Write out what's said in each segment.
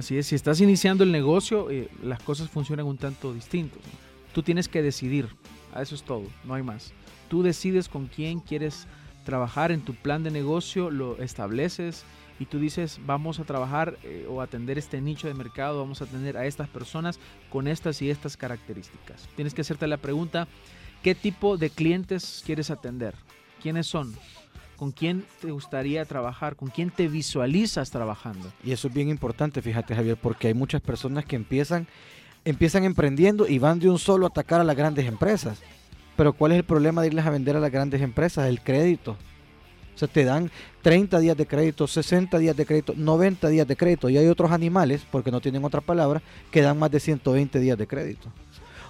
Así es, si estás iniciando el negocio, eh, las cosas funcionan un tanto distintos. Tú tienes que decidir, eso es todo, no hay más. Tú decides con quién quieres trabajar en tu plan de negocio, lo estableces y tú dices, vamos a trabajar eh, o atender este nicho de mercado, vamos a atender a estas personas con estas y estas características. Tienes que hacerte la pregunta, ¿qué tipo de clientes quieres atender? ¿Quiénes son? Con quién te gustaría trabajar, con quién te visualizas trabajando. Y eso es bien importante, fíjate Javier, porque hay muchas personas que empiezan, empiezan emprendiendo y van de un solo a atacar a las grandes empresas. Pero ¿cuál es el problema de irles a vender a las grandes empresas? El crédito. O sea, te dan 30 días de crédito, 60 días de crédito, 90 días de crédito. Y hay otros animales, porque no tienen otra palabra, que dan más de 120 días de crédito.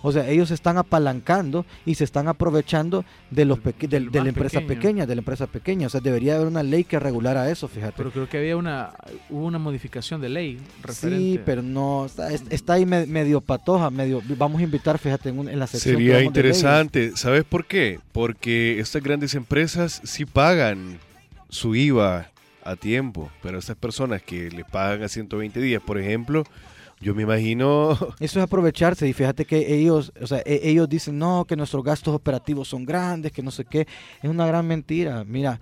O sea, ellos están apalancando y se están aprovechando de los de, la empresa pequeña, de la empresa pequeña. O sea, debería haber una ley que regulara eso, fíjate. Pero creo que había una, hubo una modificación de ley referente. Sí, pero no, está, ahí medio patoja, medio, vamos a invitar, fíjate, en, la sección. Sería interesante, ¿sabes por qué? Porque estas grandes empresas sí pagan su IVA a tiempo, pero estas personas que le pagan a 120 días, por ejemplo, yo me imagino... Eso es aprovecharse y fíjate que ellos, o sea, e, ellos dicen, no, que nuestros gastos operativos son grandes, que no sé qué. Es una gran mentira. Mira,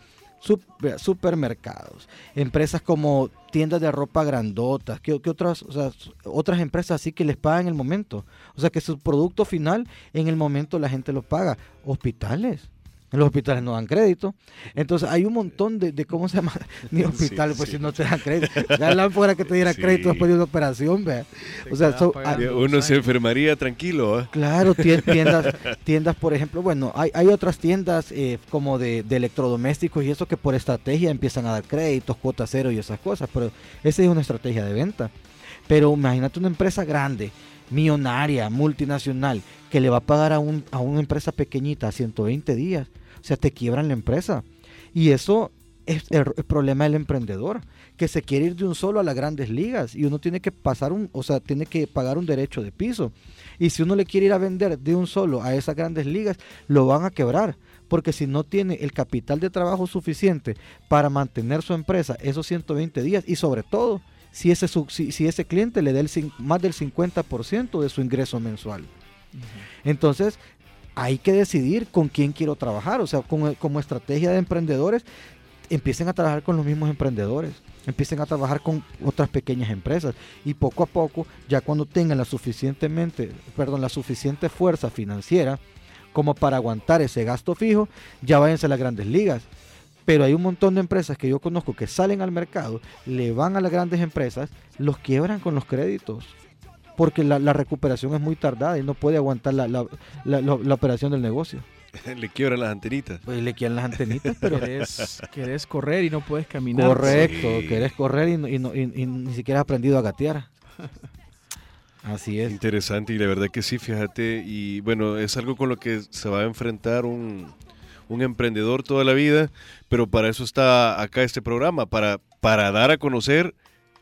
supermercados, empresas como tiendas de ropa grandotas, que, otras, o sea, otras empresas así que les pagan en el momento. O sea, que su producto final en el momento la gente lo paga. Hospitales los hospitales no dan crédito. Entonces hay un montón de, ¿cómo se llama? Ni hospitales, pues si no te dan crédito. Ya fuera que te diera crédito después de una operación, vea. O sea, uno se enfermaría tranquilo. ¿eh? Claro, tiendas, tiendas, por ejemplo, bueno, hay, hay otras tiendas eh, como de, de, electrodomésticos y eso que por estrategia empiezan a dar créditos, cuota cero y esas cosas, pero esa es una estrategia de venta. Pero imagínate una empresa grande millonaria, multinacional, que le va a pagar a, un, a una empresa pequeñita 120 días. O sea, te quiebran la empresa. Y eso es el, problema del emprendedor, que se quiere ir de un solo a las grandes ligas y uno tiene que pasar un, o sea, tiene que pagar un derecho de piso. Y si uno le quiere ir a vender de un solo a esas grandes ligas, lo van a quebrar. Porque si no tiene el capital de trabajo suficiente para mantener su empresa esos 120 días y sobre todo si ese, si, ese cliente le da el, más del 50% de su ingreso mensual. Entonces, hay que decidir con quién quiero trabajar. O sea, como, estrategia de emprendedores, empiecen a trabajar con los mismos emprendedores, empiecen a trabajar con otras pequeñas empresas y poco a poco, ya cuando tengan la suficientemente, perdón, la suficiente fuerza financiera como para aguantar ese gasto fijo, ya váyanse a las grandes ligas. Pero hay un montón de empresas que yo conozco que salen al mercado, le van a las grandes empresas, los quiebran con los créditos. Porque la, recuperación es muy tardada y no puede aguantar la, operación del negocio. le quiebran las antenitas. Pues le quiebran las antenitas, pero... querés, correr y no puedes caminar. Correcto, querés correr y, y, ni siquiera has aprendido a gatear. Así es. Interesante y la verdad que sí, fíjate. Y bueno, es algo con lo que se va a enfrentar un, un emprendedor toda la vida, pero para eso está acá este programa, para, para dar a conocer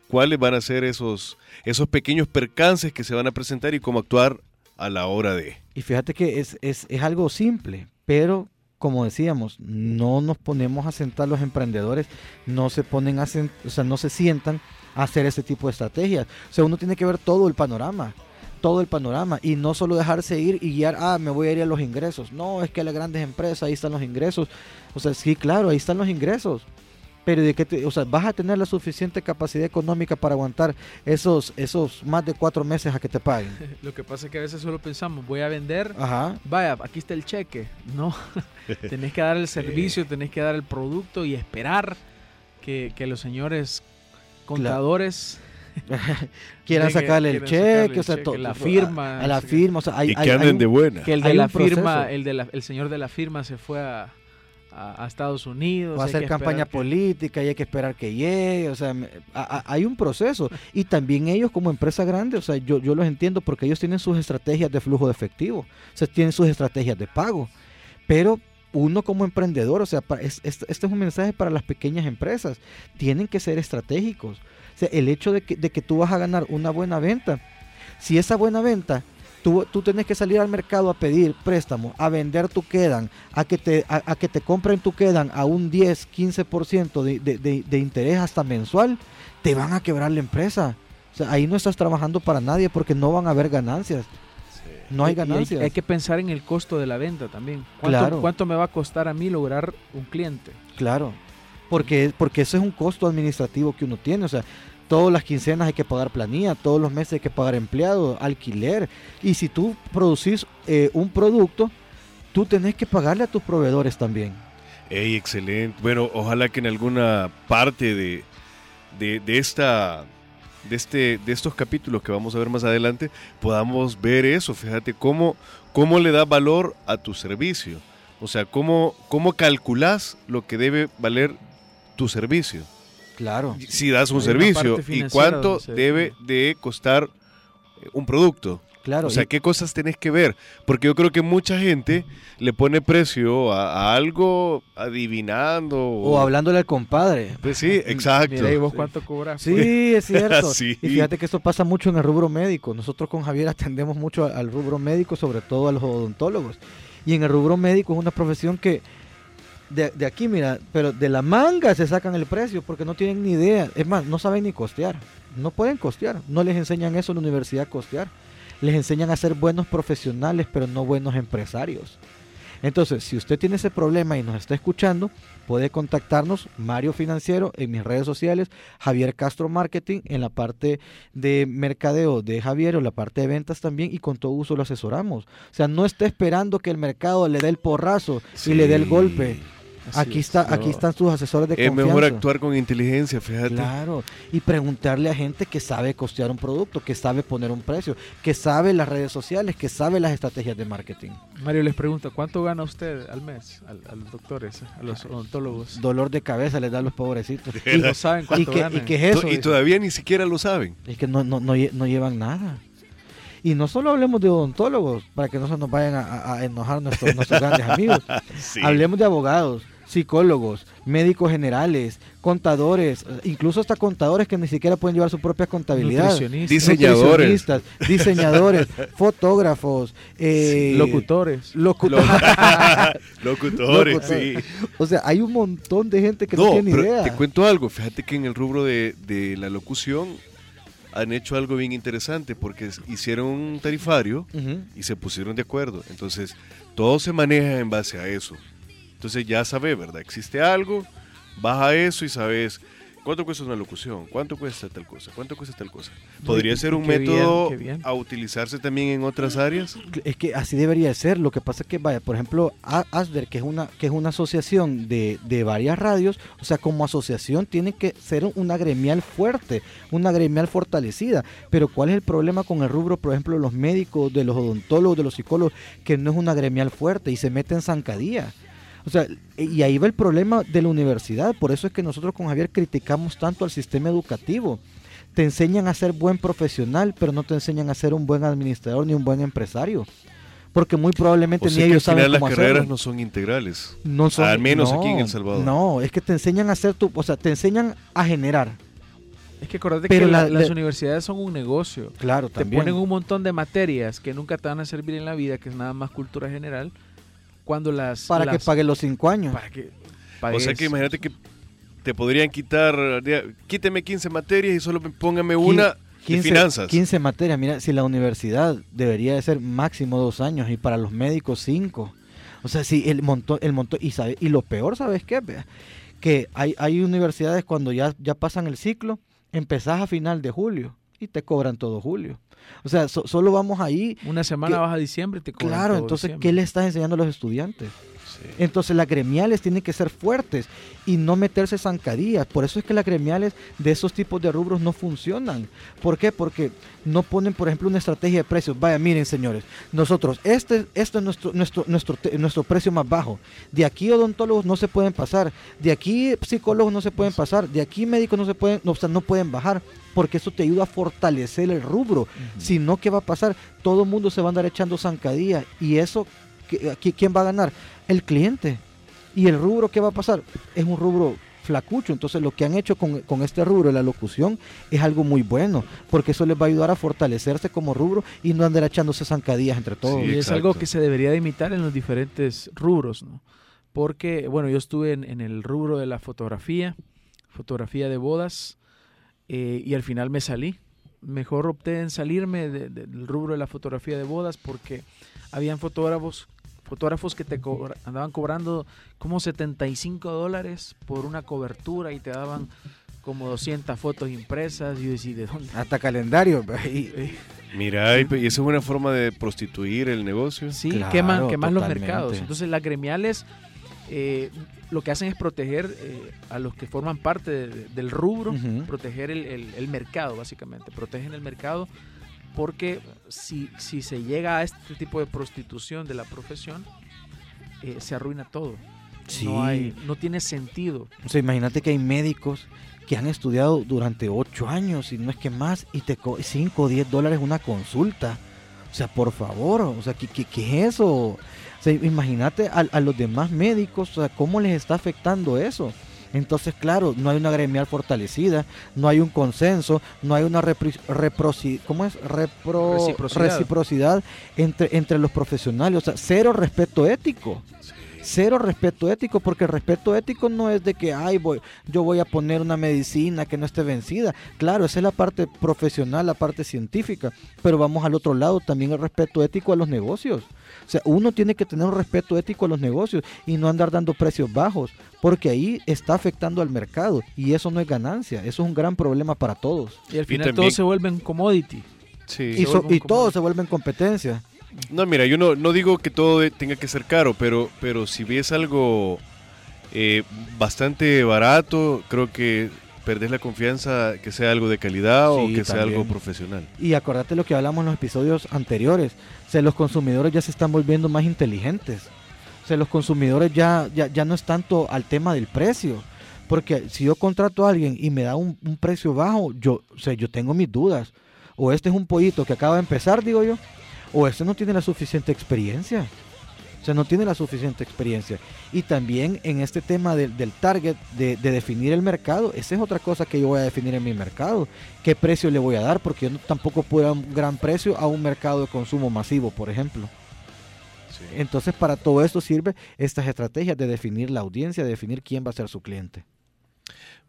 cuáles van a ser esos, esos pequeños percances que se van a presentar y cómo actuar a la hora de. Y fíjate que es, es, es algo simple, pero como decíamos, no nos ponemos a sentar los emprendedores, no se ponen a o sea, no se sientan a hacer ese tipo de estrategias. O sea, uno tiene que ver todo el panorama todo el panorama y no solo dejarse ir y guiar, ah, me voy a ir a los ingresos. No, es que las grandes empresas, ahí están los ingresos. O sea, sí, claro, ahí están los ingresos. Pero de que o sea, vas a tener la suficiente capacidad económica para aguantar esos, esos más de cuatro meses a que te paguen. Lo que pasa es que a veces solo pensamos, voy a vender, Ajá. vaya, aquí está el cheque. No, tenés que dar el servicio, tenés que dar el producto y esperar que, los señores contadores quieran sacarle el cheque, o sea, la firma, a, la firma, o sea, hay, y que anden de buena. Que el de la firma, el, de el señor de la firma se fue a, a, a Estados Unidos. Va a hacer campaña que- política y hay que esperar que llegue. O sea, me- a- a- hay un proceso. Y también ellos como empresa grande, o sea, yo, yo los entiendo porque ellos tienen sus estrategias de flujo de efectivo. O sea, tienen sus estrategias de pago. Pero uno como emprendedor, o sea, pa- es- es- este es un mensaje para las pequeñas empresas. Tienen que ser estratégicos. O sea, el hecho de que, de que tú vas a ganar una buena venta, si esa buena venta Tú, tú tienes que salir al mercado a pedir préstamos, a vender tu quedan, a que te, a, a que te compren tu quedan a un 10, 15% de, de, de, de interés hasta mensual, te van a quebrar la empresa. O sea, ahí no estás trabajando para nadie porque no van a haber ganancias. No hay ganancias. hay, que pensar en el costo de la venta también. ¿Cuánto, Claro. ¿Cuánto me va a costar a mí lograr un cliente? Claro, porque, porque eso es un costo administrativo que uno tiene, o sea, todas las quincenas hay que pagar planilla, todos los meses hay que pagar empleados, alquiler, y si tú producís eh, un producto, tú tenés que pagarle a tus proveedores también. Ey, excelente. Bueno, ojalá que en alguna parte de, de, de esta de este de estos capítulos que vamos a ver más adelante podamos ver eso. Fíjate cómo cómo le da valor a tu servicio. O sea, cómo cómo calculas lo que debe valer tu servicio. Claro. Si das un Hay servicio y cuánto debe de costar eh, un producto. Claro, O sea, y- ¿qué cosas tenés que ver? Porque yo creo que mucha gente le pone precio a, a algo adivinando. o hablándole al compadre. Pues sí, exacto. Mira, ¿y vos cuánto cobras? Sí, es cierto. Sí. Y fíjate que eso pasa mucho en el rubro médico. Nosotros con Javier atendemos mucho al rubro médico, sobre todo a los odontólogos. Y en el rubro médico es una profesión que de, de aquí, mira, pero de la manga se sacan el precio porque no tienen ni idea. Es más, no saben ni costear. No pueden costear. No les enseñan eso en la universidad costear. Les enseñan a ser buenos profesionales, pero no buenos empresarios. Entonces, si usted tiene ese problema y nos está escuchando, puede contactarnos, Mario Financiero, en mis redes sociales, Javier Castro Marketing, en la parte de mercadeo de Javier o la parte de ventas también, y con todo uso lo asesoramos. O sea, no esté esperando que el mercado le dé el porrazo y le dé el golpe. Así Aquí es. está, no. aquí están sus asesores de Es confianza. mejor actuar con inteligencia, fíjate. Claro, y preguntarle a gente que sabe costear un producto, que sabe poner un precio, que sabe las redes sociales, que sabe las estrategias de marketing. Mario les pregunta, ¿cuánto gana usted al mes? Al- A, los doctores, a los odontólogos. Dolor de cabeza les da a los pobrecitos. Y no saben ¿Y cuánto ganan. y qué es eso? To- y todavía ni siquiera lo saben. Es que no, no, no, lle- no llevan nada. Y no solo hablemos de odontólogos, para que no se nos vayan a, a- a enojar nuestros, nuestros grandes amigos. Sí. Hablemos de abogados, psicólogos, médicos generales, contadores, incluso hasta contadores que ni siquiera pueden llevar su propia contabilidad. Nutricionistas, Diseñadores. Nutricionistas, diseñadores, fotógrafos, eh, locutores. locutores. Locutores, Locutores. sí. o sea, hay un montón de gente que no, No, tiene pero idea. te cuento algo. Fíjate que en el rubro de, de la locución han hecho algo bien interesante porque hicieron un tarifario y se pusieron de acuerdo. Entonces, todo se maneja en base a eso. Entonces ya sabes, ¿verdad? Existe algo, vas a eso y sabes cuánto cuesta una locución, cuánto cuesta tal cosa, cuánto cuesta tal cosa. ¿Podría ser un qué método bien. a utilizarse también en otras áreas? Es que así debería de ser. Lo que pasa es que, vaya, por ejemplo, ASDER, que es una, que es una asociación de, de varias radios, o sea, como asociación tiene que ser una gremial fuerte, una gremial fortalecida. Pero ¿cuál es el problema con el rubro, por ejemplo, de los médicos, de los odontólogos, de los psicólogos, que no es una gremial fuerte y se mete en zancadilla? O sea, y ahí va el problema de la universidad. Por eso es que nosotros con Javier criticamos tanto al sistema educativo. Te enseñan a ser buen profesional, pero no te enseñan a ser un buen administrador ni un buen empresario. Porque muy probablemente O ni sea ellos saben final las cómo carreras hacerlo. no son integrales. No son- al menos no, aquí en El Salvador. No, es que te enseñan a hacer tu, o sea, te enseñan a generar. Es que acordate Pero que la- la- las la- universidades son un negocio. Claro, Te ponen un montón de materias que nunca te van a servir en la vida, que es nada más cultura general. Cuando las... para que pague los cinco años. Para que O sea que imagínate que te podrían quitar, quíteme 15 materias y solo póngame una de 15, finanzas. 15 materias. Mira, si la universidad debería de ser máximo dos años y para los médicos cinco. O sea, si el montón, el montón, y sabe, y lo peor, ¿sabes qué? Que hay, hay universidades cuando ya, ya pasan el ciclo, empezás a final de julio y te cobran todo julio. O sea, so- solo vamos ahí. Una semana que- vas a diciembre y te Claro, entonces, diciembre. ¿qué le estás enseñando a los estudiantes? Entonces las gremiales tienen que ser fuertes y no meterse zancadillas. Por eso es que las gremiales de esos tipos de rubros no funcionan. ¿Por qué? Porque no ponen, por ejemplo, una estrategia de precios. Vaya, miren, señores, nosotros, este, este es nuestro, nuestro, nuestro, nuestro precio más bajo. De aquí odontólogos no se pueden pasar. De aquí psicólogos no se pueden pasar. De aquí médicos no se pueden, no, no pueden bajar. Porque eso te ayuda a fortalecer el rubro. Si no, ¿qué va a pasar? Todo el mundo se va a andar echando zancadillas. Y eso, ¿quién va a ganar? El cliente. ¿Y el rubro qué va a pasar? Es un rubro flacucho. Entonces lo que han hecho con, este rubro la locución es algo muy bueno, porque eso les va a ayudar a fortalecerse como rubro y no andar echándose zancadillas entre todos. y es algo que se debería de imitar en los diferentes rubros, ¿no? Porque, bueno, yo estuve en, el rubro de la fotografía, fotografía de bodas, eh, y al final me salí. Mejor opté en salirme del rubro de la fotografía de bodas porque habían fotógrafos fotógrafos que te andaban cobrando como 75 dólares por una cobertura y te daban como 200 fotos impresas. Y yo decía, ¿de dónde? Hasta calendario. Mira, y esa es una forma de prostituir el negocio. Sí, queman, los mercados. Entonces las gremiales eh, lo que hacen es proteger eh, a los que forman parte del rubro, proteger el, mercado, básicamente. Protegen el mercado porque si, si se llega a este tipo de prostitución de la profesión, eh, se arruina todo. No, hay, no tiene sentido. O sea, imagínate que hay médicos que han estudiado durante ocho años, y no es que más, y te 5 o 10 dólares una consulta. O sea, por favor, o sea, ¿qué, qué, es eso? O sea, imagínate a, a, los demás médicos, o sea, ¿cómo les está afectando eso? Entonces, claro, no hay una gremial fortalecida, no hay un consenso, no hay una ¿cómo es? reciprocidad. entre, entre los profesionales, o sea, cero respeto ético. Cero respeto ético, porque el respeto ético no es de que, ay, voy, yo voy a poner una medicina que no esté vencida. Claro, esa es la parte profesional, la parte científica, pero vamos al otro lado, también el respeto ético a los negocios. O sea, uno tiene que tener un respeto ético a los negocios y no andar dando precios bajos, porque ahí está afectando al mercado y eso no es ganancia, eso es un gran problema para todos. Y al final todo se vuelve en commodity. Sí. Y, y todo se vuelve en competencia. No, mira, yo no, no digo que todo tenga que ser caro, pero, pero si ves algo eh, bastante barato, creo que perdés la confianza que sea algo de calidad o que sea algo profesional. Y acordate lo que hablamos en los episodios anteriores. O sea, los consumidores ya se están volviendo más inteligentes. O sea, los consumidores ya, ya, no es tanto al tema del precio. Porque si yo contrato a alguien y me da un, un precio bajo, yo, o sea, yo tengo mis dudas. O este es un pollito que acaba de empezar, digo yo. O este no tiene la suficiente experiencia sea, no tiene la suficiente experiencia. Y también en este tema del target, de, definir el mercado, esa es otra cosa que yo voy a definir en mi mercado. ¿Qué precio le voy a dar? Porque yo tampoco puedo dar un gran precio a un mercado de consumo masivo, por ejemplo. Entonces, para todo esto sirve estas estrategias de definir la audiencia, de definir quién va a ser su cliente.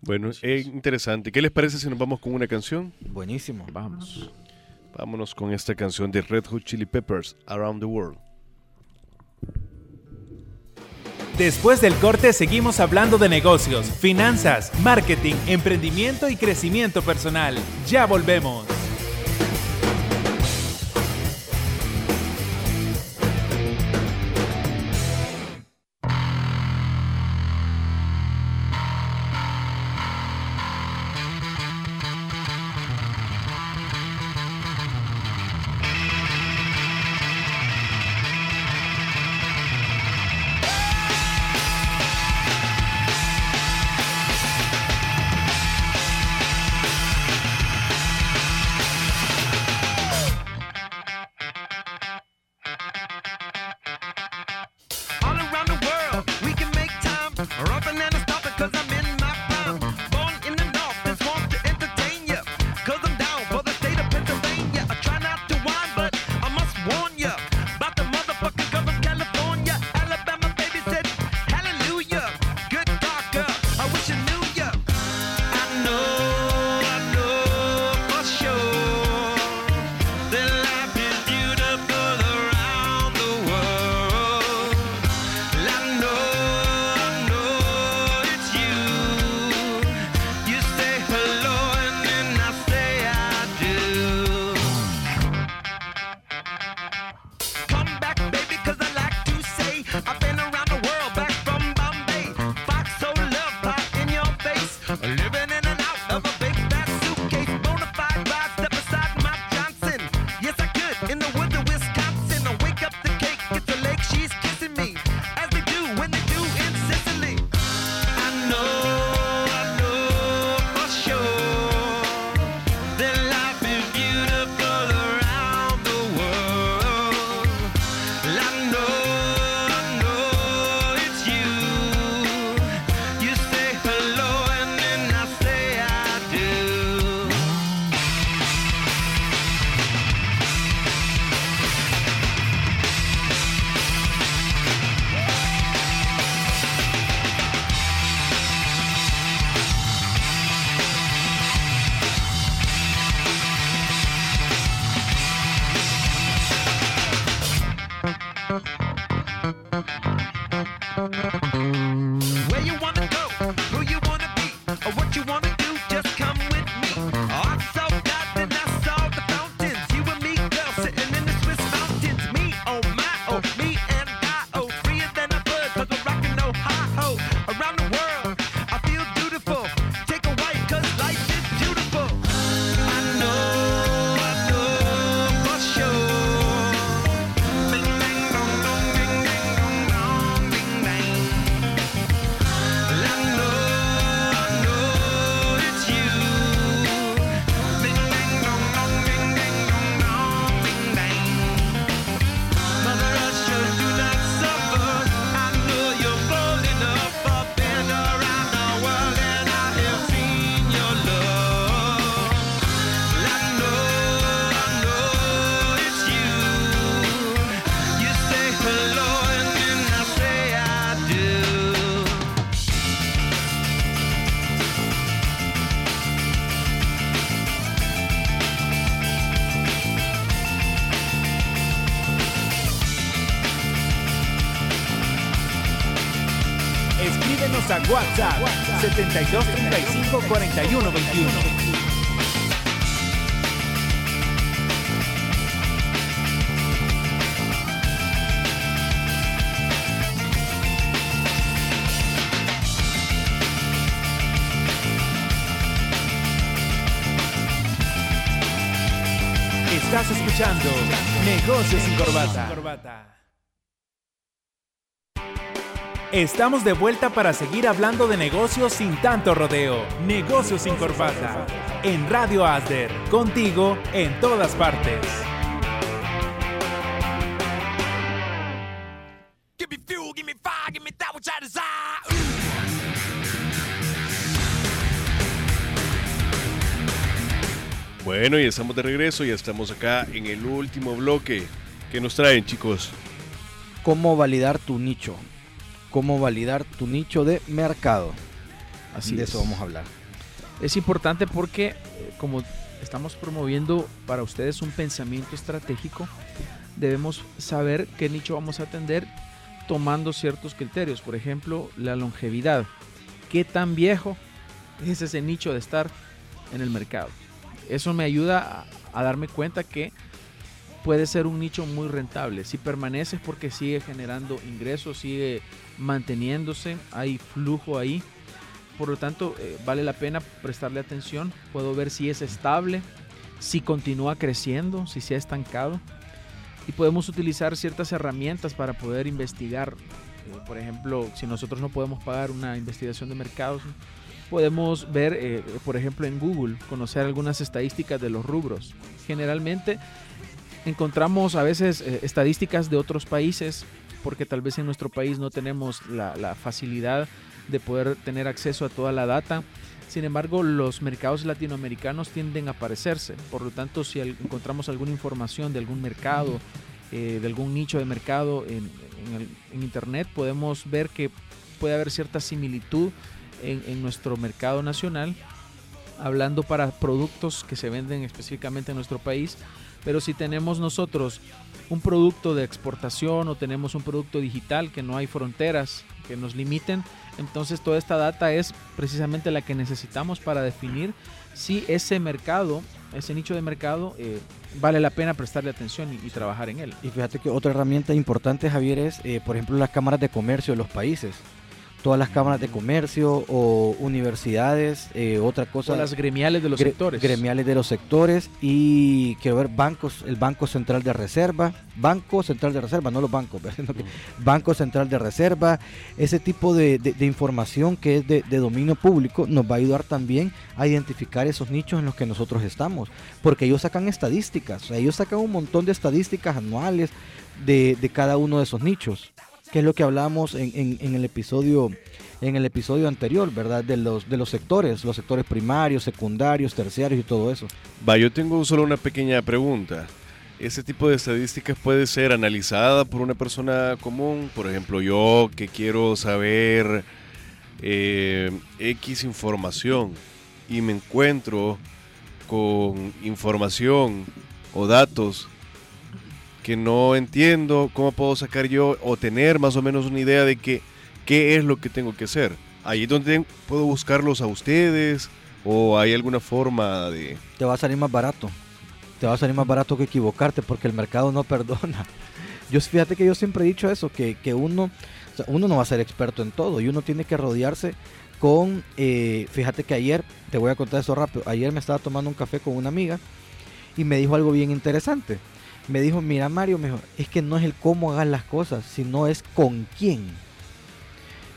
Bueno, es interesante. ¿Qué les parece si nos vamos con una canción? Buenísimo. Vamos. Vámonos con esta canción de Red Hot Chili Peppers, Around the World. Después del corte seguimos hablando de negocios, finanzas, marketing, emprendimiento y crecimiento personal. Ya volvemos. Setenta y dos, treinta y cinco, cuarenta y uno veintiuno. Estás escuchando Negocios sin Corbata. Estamos de vuelta para seguir hablando de negocios sin tanto rodeo. Negocios sin corbata. En Radio Asder. Contigo en todas partes. Bueno, y estamos de regreso, ya estamos acá en el último bloque. ¿Qué nos traen, chicos? ¿Cómo validar tu nicho? ¿Cómo validar tu nicho de mercado? Así de es. eso vamos a hablar. Es importante porque, eh, como estamos promoviendo para ustedes un pensamiento estratégico, debemos saber qué nicho vamos a atender tomando ciertos criterios. Por ejemplo, la longevidad. ¿Qué tan viejo es ese nicho de estar en el mercado? Eso me ayuda a, a darme cuenta que puede ser un nicho muy rentable. Si permanece es porque sigue generando ingresos, sigue manteniéndose, hay flujo ahí. Por lo tanto, eh, vale la pena prestarle atención. Puedo ver si es estable, si continúa creciendo, si se ha estancado. Y podemos utilizar ciertas herramientas para poder investigar. Eh, por ejemplo, si nosotros no podemos pagar una investigación de mercados, podemos ver, eh, por ejemplo, en Google, conocer algunas estadísticas de los rubros. Generalmente encontramos a veces estadísticas de otros países, porque tal vez en nuestro país no tenemos la, facilidad de poder tener acceso a toda la data. Sin embargo, los mercados latinoamericanos tienden a parecerse. Por lo tanto, si encontramos alguna información de algún mercado, eh, de algún nicho de mercado en, Internet, podemos ver que puede haber cierta similitud en nuestro mercado nacional, hablando para productos que se venden específicamente en nuestro país. Pero si tenemos nosotros un producto de exportación o tenemos un producto digital que no hay fronteras que nos limiten, entonces toda esta data es precisamente la que necesitamos para definir si ese mercado, ese nicho de mercado, eh, vale la pena prestarle atención y, trabajar en él. Y fíjate que otra herramienta importante, Javier, es, eh, por ejemplo, las cámaras de comercio de los países. Todas las cámaras de comercio o universidades, eh, otra cosa. O las gremiales de los gre- sectores. Gremiales de los sectores y quiero ver bancos, el Banco Central de Reserva, Banco Central de Reserva, no los bancos. Sino que Banco Central de Reserva, ese tipo de, de- de información que es de, de dominio público nos va a ayudar también a identificar esos nichos en los que nosotros estamos, porque ellos sacan estadísticas, o sea, ellos sacan un montón de estadísticas anuales de, de cada uno de esos nichos, que es lo que hablábamos en, en- en el episodio en el episodio anterior, ¿verdad? De los, de los sectores, los sectores primarios, secundarios, terciarios y todo eso. Va, yo tengo solo una pequeña pregunta. ¿Ese tipo de estadísticas puede ser analizada por una persona común? Por ejemplo, yo que quiero saber eh, X información y me encuentro con información o datos que no entiendo, ¿cómo puedo sacar yo o tener más o menos una idea de que, qué es lo que tengo que hacer? Ahí es donde puedo buscarlos a ustedes o hay alguna forma de... Te va a salir más barato. Te va a salir más barato que equivocarte porque el mercado no perdona. Yo fíjate que yo siempre he dicho eso, que, que uno, uno no va a ser experto en todo y uno tiene que rodearse con, eh, fíjate que ayer, te voy a contar eso rápido, ayer me estaba tomando un café con una amiga y me dijo algo bien interesante. Me dijo, mira Mario, me dijo, es que no es el cómo hagas las cosas, sino es con quién.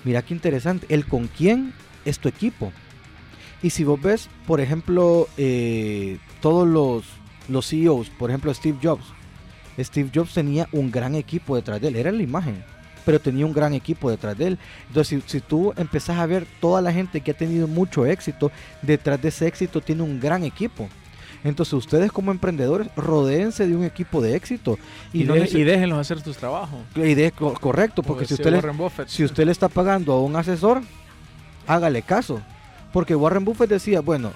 Mira qué interesante, el con quién es tu equipo. Y si vos ves, por ejemplo, eh, todos los, los CEOs, por ejemplo Steve Jobs, Steve Jobs tenía un gran equipo detrás de él, era la imagen, pero tenía un gran equipo detrás de él. Entonces, si, si tú empezás a ver toda la gente que ha tenido mucho éxito, detrás de ese éxito tiene un gran equipo. Entonces, ustedes como emprendedores, rodéense de un equipo de éxito. Y, no de- y déjenlos hacer tus trabajos. es co- correcto, porque si usted, le, si usted le está pagando a un asesor, hágale caso. Porque Warren Buffett decía, bueno,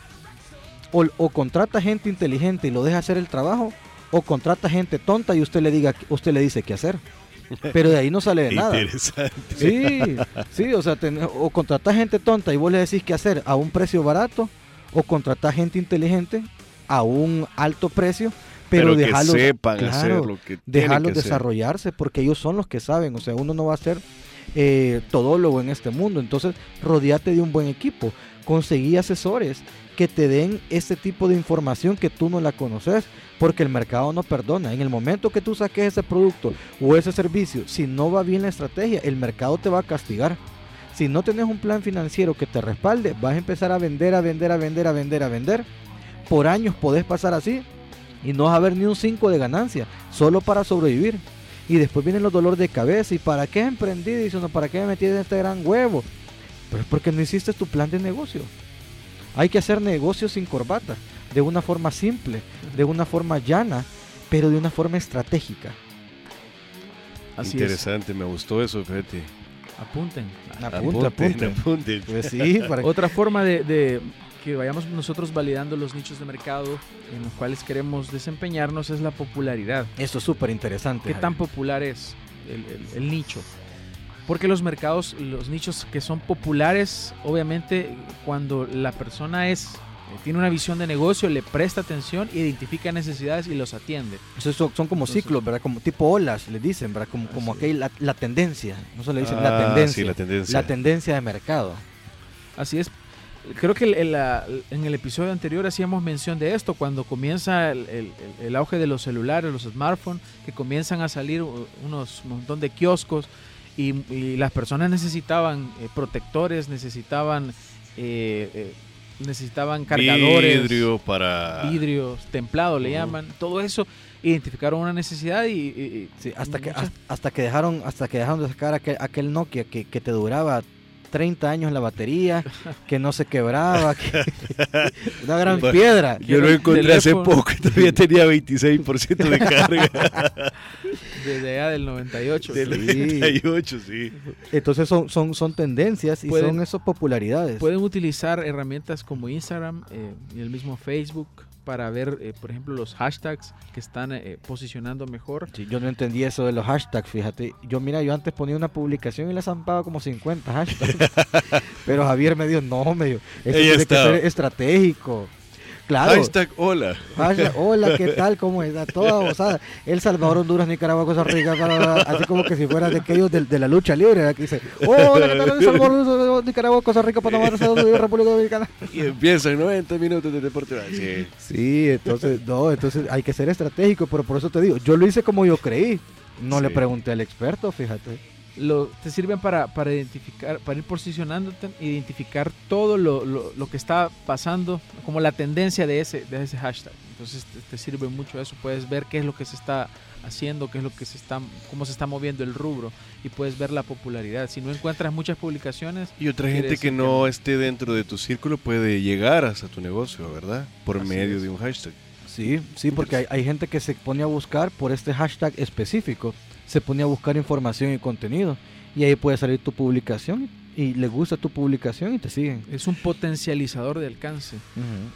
o, o contrata gente inteligente y lo deja hacer el trabajo, o contrata gente tonta y usted le diga, usted le dice qué hacer. pero de ahí no sale de nada. Interesante. Sí, sí, o sea, ten- o contratás gente tonta y vos le decís qué hacer a un precio barato, o contratás gente inteligente a un alto precio, pero, Pero, dejarlos, claro, hacer. desarrollarse, porque ellos son los que saben, o sea, uno no va a ser eh, todólogo en este mundo, entonces rodeate de un buen equipo, conseguí asesores que te den este tipo de información que tú no la conoces, porque el mercado no perdona. En el momento que tú saques ese producto o ese servicio, si no va bien la estrategia, el mercado te va a castigar. Si no tenés un plan financiero que te respalde, vas a empezar a vender, a vender, a vender, a vender, a vender. Por años podés pasar así y no vas a ver ni un 5 de ganancia, solo para sobrevivir. Y después vienen los dolores de cabeza. ¿Y para qué emprendí? Dice uno, ¿para qué me metí en este gran huevo? Pero es porque no hiciste tu plan de negocio. Hay que hacer negocios sin corbata, de una forma simple, de una forma llana, pero de una forma estratégica. Así es. Interesante, me gustó eso, fíjate. Apunten. Apunte, apunte. apunten. Pues sí, para Otra forma de, de que vayamos nosotros validando los nichos de mercado en los cuales queremos desempeñarnos es la popularidad. Eso es súper interesante. ¿Qué tan popular es el, el- el nicho? Porque los mercados, los nichos que son populares, obviamente cuando la persona es eh, tiene una visión de negocio, le presta atención, identifica necesidades y los atiende. Eso son, son como Entonces- ciclos, ¿verdad? Como tipo olas, le dicen, ¿verdad? Como, como aquel, la, la tendencia. No se le dicen la Ah, tendencia. sí, la tendencia. La tendencia de mercado. Así es. Creo que el- el- la- en el episodio anterior hacíamos mención de esto, cuando comienza el, el- el- el auge de los celulares, los smartphones, que comienzan a salir unos montón de kioscos y, y las personas necesitaban eh, protectores, necesitaban eh, eh, necesitaban cargadores, Vidrio para... vidrios, templado le llaman, todo eso identificaron una necesidad y, y- y- Sí, hasta que hasta, hasta que dejaron hasta que dejaron de sacar aquel, aquel Nokia que, que te duraba 30 años la batería, que no se quebraba, que- una gran Bueno, piedra. Yo lo encontré hace poco y todavía tenía 26% de carga. desde allá del 98. Del Sí. 98, sí. Entonces son, son, son tendencias y Pueden- son esas popularidades. Pueden utilizar herramientas como Instagram eh, y el mismo Facebook para ver, eh, por ejemplo, los hashtags que están eh, posicionando mejor. Sí, yo no entendí eso de los hashtags, fíjate. Yo, mira, yo antes ponía una publicación y le zampaba como 50 hashtags. Pero Javier me dijo, no, me dijo, eso tiene está. que ser estratégico. Claro. Hashtag hola. Hashtag, hola, ¿qué tal? ¿Cómo está? Toda osada. El Salvador, Honduras, Nicaragua, Costa Rica, así como que si fuera de aquellos de, de la lucha libre, que dice, hola, ¿qué tal? El Salvador, Nicaragua, Costa Rica, Panamá, República Dominicana. Y empiezan 90 minutos de deporte. Sí. Sí, entonces, no, entonces hay que ser estratégico, pero por eso te digo, yo lo hice como yo creí. No le Sí. pregunté al experto, fíjate. Lo, te sirven para, para identificar, para ir posicionándote, identificar todo lo, lo- lo que está pasando, como la tendencia de ese, de ese hashtag. Entonces te, te sirve mucho eso. Puedes ver qué es lo que se está haciendo, qué es lo que se está, cómo se está moviendo el rubro y puedes ver la popularidad. Si no encuentras muchas publicaciones, Y otra gente que no esté dentro de tu círculo puede llegar hasta tu negocio, ¿verdad? Por Así medio es. de un hashtag. Sí, sí, porque hay, hay gente que se pone a buscar por este hashtag específico, se pone a buscar información y contenido, y ahí puede salir tu publicación, y le gusta tu publicación y te siguen. es un potencializador de alcance.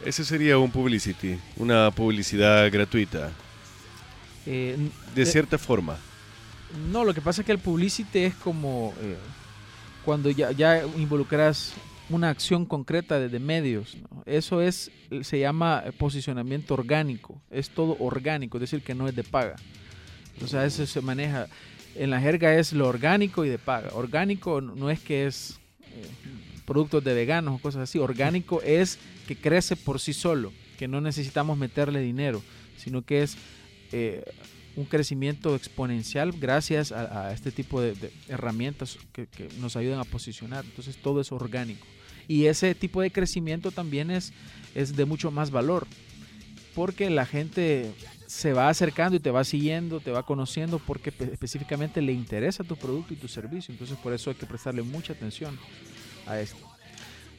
Ese sería un publicity, una publicidad gratuita, Eh, de eh, cierta forma. No, lo que pasa es que el publicity es como eh, cuando ya, ya involucras una acción concreta de, de medios. ¿no? Eso es, se llama posicionamiento orgánico. Es todo orgánico, es decir, que no es de paga. O sea, eso se maneja. En la jerga es lo orgánico y de paga. Orgánico no es que es eh, productos de veganos o cosas así. Orgánico es que crece por sí solo, que no necesitamos meterle dinero, sino que es eh, un crecimiento exponencial gracias a, este tipo de, de herramientas que, que nos ayudan a posicionar. Entonces todo es orgánico. Y ese tipo de crecimiento también es, es de mucho más valor, porque la gente se va acercando y te va siguiendo, te va conociendo, porque pe- específicamente le interesa tu producto y tu servicio. Entonces por eso hay que prestarle mucha atención a esto.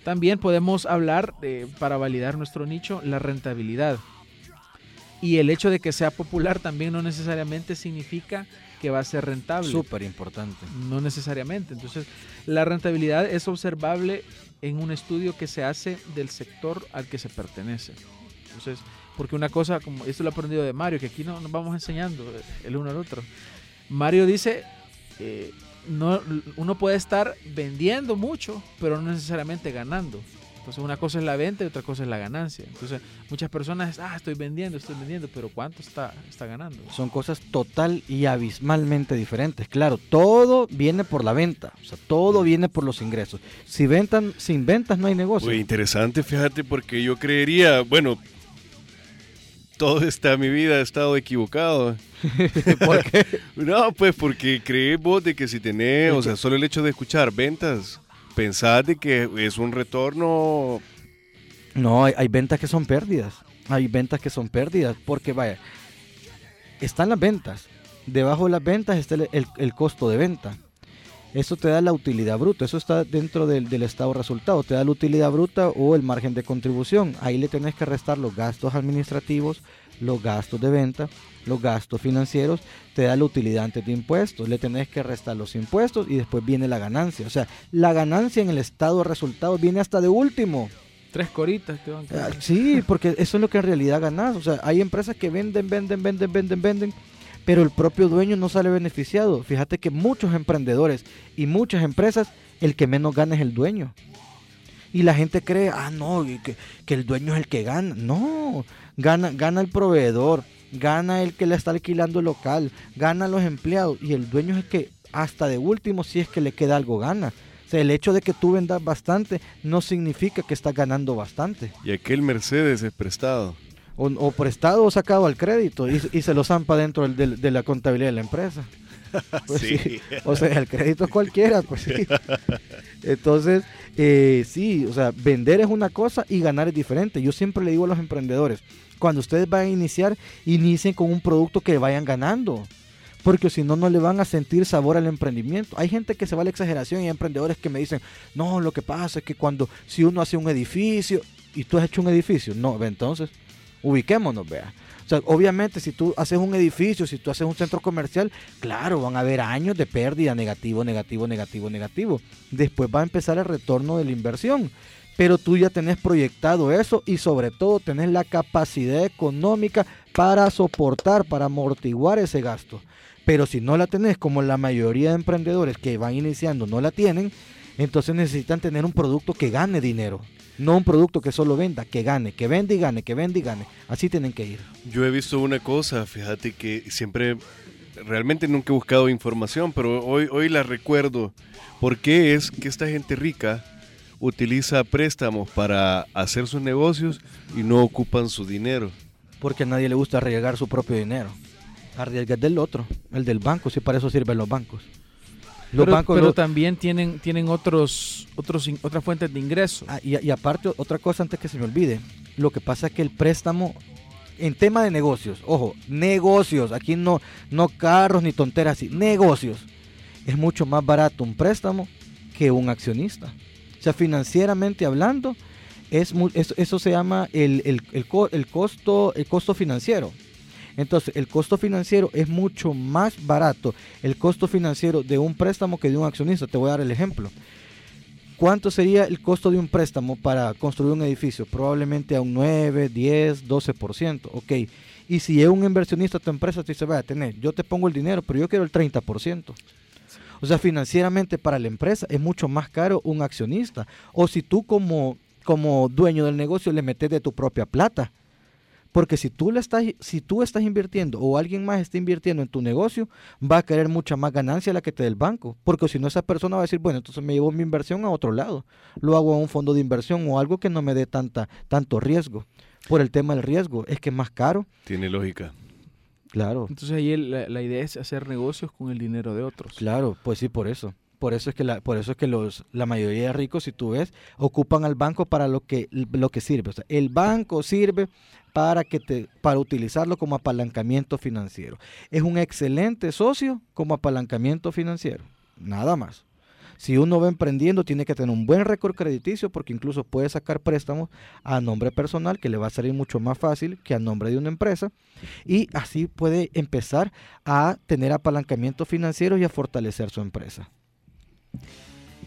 También podemos hablar, de, para validar nuestro nicho, la rentabilidad. Y el hecho de que sea popular también no necesariamente significa que va a ser rentable. Súper importante. No necesariamente. Entonces, la rentabilidad es observable en un estudio que se hace del sector al que se pertenece. Entonces, porque una cosa, como esto lo he aprendido de Mario, que aquí no nos vamos enseñando el uno al otro. Mario dice, eh, no, uno puede estar vendiendo mucho, pero no necesariamente ganando. Entonces una cosa es la venta y otra cosa es la ganancia. Entonces muchas personas, ah, estoy vendiendo, estoy vendiendo, pero ¿cuánto está, está ganando? Son cosas total y abismalmente diferentes. Claro, todo viene por la venta, o sea, todo viene por los ingresos. Si ventan, sin ventas no hay negocio. Muy interesante, fíjate, porque yo creería, bueno, toda esta mi vida he estado equivocado. ¿Por qué? No, pues porque crees vos de que si tenés, o sea, solo el hecho de escuchar ventas, pensás de que es un retorno... No, hay, hay ventas que son pérdidas. Hay ventas que son pérdidas. Porque vaya, están las ventas. Debajo de las ventas está el, el- el costo de venta. Eso te da la utilidad bruta. Eso está dentro del, del estado resultado. Te da la utilidad bruta o el margen de contribución. Ahí le tenés que restar los gastos administrativos, los gastos de venta, los gastos financieros. Te da la utilidad antes de impuestos. Le tenés que restar los impuestos y después viene la ganancia. O sea, la ganancia en el estado resultado viene hasta de último. Tres coritas te van a Ah, quedar. Sí, porque eso es lo que en realidad ganas. O sea, hay empresas que venden, venden, venden, venden, venden, pero el propio dueño no sale beneficiado. Fíjate que muchos emprendedores y muchas empresas, el que menos gana es el dueño. Y la gente cree, ah, no, que, que el dueño es el que gana. No, gana, gana el proveedor, gana el que le está alquilando el local, gana los empleados. Y el dueño es el que, hasta de último, si es que le queda algo, gana. O sea, el hecho de que tú vendas bastante no significa que estás ganando bastante. Y aquel Mercedes es prestado. O, o prestado o sacado al crédito y, y se lo zampa dentro del- del- de la contabilidad de la empresa. Pues sí. Sí. O sea, el crédito es cualquiera, pues sí. Entonces, eh, sí, o sea, vender es una cosa y ganar es diferente. Yo siempre le digo a los emprendedores, cuando ustedes van a iniciar, inicien con un producto que vayan ganando. Porque si no, no le van a sentir sabor al emprendimiento. Hay gente que se va a la exageración y hay emprendedores que me dicen, no, lo que pasa es que cuando, si uno hace un edificio y tú has hecho un edificio, no, entonces, ubiquémonos, vea. O sea, obviamente, si tú haces un edificio, si tú haces un centro comercial, claro, van a haber años de pérdida, negativo, negativo, negativo, negativo. Después va a empezar el retorno de la inversión. Pero tú ya tenés proyectado eso y sobre todo tenés la capacidad económica para soportar, para amortiguar ese gasto. Pero si no la tenés, como la mayoría de emprendedores que van iniciando no la tienen, entonces necesitan tener un producto que gane dinero. No un producto que solo venda, que gane, que venda y gane, que venda y gane. Así tienen que ir. Yo he visto una cosa, fíjate que siempre, realmente nunca he buscado información, pero hoy, hoy la recuerdo. ¿Por qué es que esta gente rica utiliza préstamos para hacer sus negocios y no ocupan su dinero? Porque a nadie le gusta arriesgar su propio dinero. Arriesgar del otro, el del banco, si para eso sirven los bancos. Los pero bancos pero también tienen, tienen otros, otros, otras fuentes de ingreso. Ah, y, y aparte, otra cosa antes que se me olvide, lo que pasa es que el préstamo, en tema de negocios, ojo, negocios, aquí no, no carros ni tonteras así, negocios, es mucho más barato un préstamo que un accionista. O sea, financieramente hablando, es mu- eso, eso se llama el, el- el el costo, el costo financiero. Entonces, el costo financiero es mucho más barato el costo financiero de un préstamo que de un accionista. Te voy a dar el ejemplo. ¿Cuánto sería el costo de un préstamo para construir un edificio? Probablemente a un 9, 10, 12%. Ok. Y si es un inversionista tu empresa, te dice, vaya, tener, yo te pongo el dinero, pero yo quiero el 30%. O sea, financieramente para la empresa es mucho más caro un accionista. O si tú como, como dueño del negocio le metes de tu propia plata. Porque si tú, le estás, si tú estás invirtiendo o alguien más está invirtiendo en tu negocio, va a querer mucha más ganancia la que te dé el banco. Porque si no, esa persona va a decir, bueno, entonces me llevo mi inversión a otro lado. Lo hago a un fondo de inversión o algo que no me dé tanta, tanto riesgo. Por el tema del riesgo, es que es más caro. Tiene lógica. Claro, Entonces ahí la, la idea es hacer negocios con el dinero de otros. claro, pues sí, por eso. Por eso es que la, por eso es que los, la mayoría de ricos, si tú ves, ocupan al banco para lo que, lo que sirve. O sea, el banco sirve para que te, para utilizarlo como apalancamiento financiero. Es un excelente socio como apalancamiento financiero. Nada más. Si uno va emprendiendo, tiene que tener un buen récord crediticio porque incluso puede sacar préstamos a nombre personal que le va a salir mucho más fácil que a nombre de una empresa y así puede empezar a tener apalancamiento financiero y a fortalecer su empresa.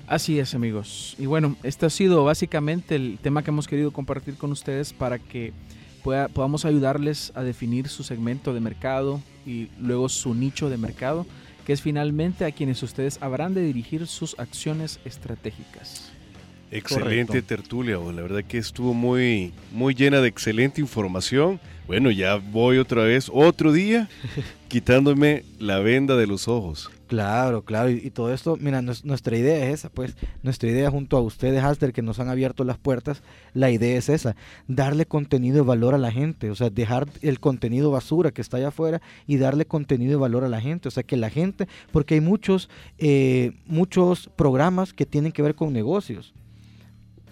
Así es, amigos. Y bueno, este ha sido básicamente el tema que hemos querido compartir con ustedes para que pueda- podamos ayudarles a definir su segmento de mercado y luego su nicho de mercado que es finalmente a quienes ustedes habrán de dirigir sus acciones estratégicas. Excelente tertulia, la verdad que estuvo muy, muy llena de excelente información. Bueno, ya voy otra vez, otro día, quitándome la venda de los ojos. Claro, claro, y, todo esto, mira, nuestra idea es esa, pues, nuestra idea junto a ustedes, Aster, que nos han abierto las puertas, la idea es esa, darle contenido de valor a la gente, o sea, dejar el contenido basura que está allá afuera y darle contenido de valor a la gente, o sea, que la gente, porque hay muchos, eh, muchos programas que tienen que ver con negocios,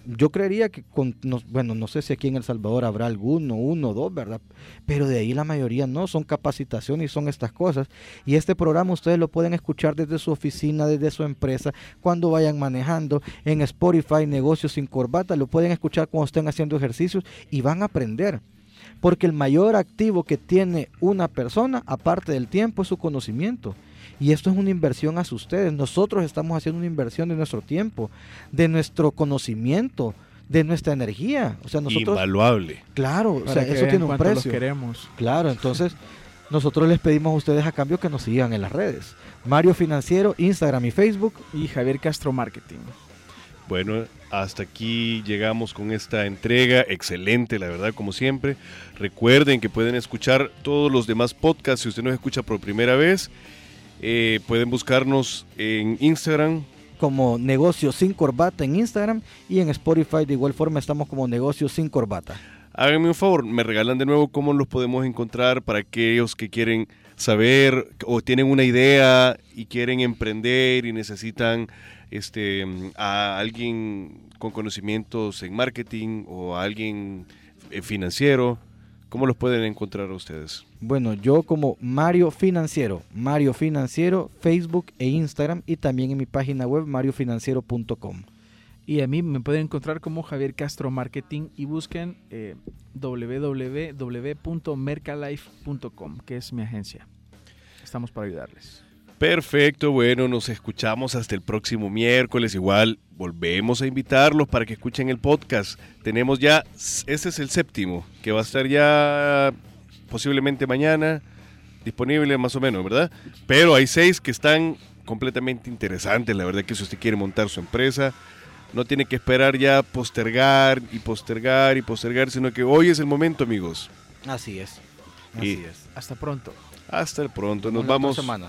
yo creería que, con, bueno, no sé si aquí en El Salvador habrá alguno, uno, dos, ¿verdad? Pero de ahí la mayoría no, son capacitaciones y son estas cosas. Y este programa ustedes lo pueden escuchar desde su oficina, desde su empresa, cuando vayan manejando en Spotify, Negocios sin Corbata, lo pueden escuchar cuando estén haciendo ejercicios y van a aprender. Porque el mayor activo que tiene una persona, aparte del tiempo, es su conocimiento. Y esto es una inversión hacia ustedes. Nosotros estamos haciendo una inversión de nuestro tiempo, de nuestro conocimiento, de nuestra energía. O sea, nosotros. Invaluable. Claro, o sea, eso tiene un precio. queremos. Claro, entonces. Nosotros les pedimos a ustedes a cambio que nos sigan en las redes. Mario Financiero, Instagram y Facebook. Y Javier Castro Marketing. Bueno, hasta aquí llegamos con esta entrega. Excelente, la verdad, como siempre. Recuerden que pueden escuchar todos los demás podcasts si usted nos escucha por primera vez eh, pueden buscarnos en Instagram. Como Negocios Sin Corbata en Instagram y en Spotify de igual forma estamos como Negocios Sin Corbata. Háganme un favor, me regalan de nuevo cómo los podemos encontrar para aquellos que quieren saber o tienen una idea y quieren emprender y necesitan este, a alguien con conocimientos en marketing o a alguien eh, financiero. ¿Cómo los pueden encontrar ustedes? Bueno, yo como Mario Financiero, Mario Financiero, Facebook e Instagram y también en mi página web mariofinanciero.com. Y a mí me pueden encontrar como Javier Castro Marketing y busquen eh, www.mercalife.com, que es mi agencia. Estamos para ayudarles. Perfecto, bueno, nos escuchamos hasta el próximo miércoles. Igual volvemos a invitarlos para que escuchen el podcast. Tenemos ya, este es el séptimo, que va a estar ya posiblemente mañana disponible más o menos, ¿verdad? Pero hay seis que están completamente interesantes. La verdad que si usted quiere montar su empresa, no tiene que esperar ya postergar y postergar y postergar, sino que hoy es el momento, amigos. Así es. Así es. Hasta pronto. Hasta el pronto. Nos vamos. Semana.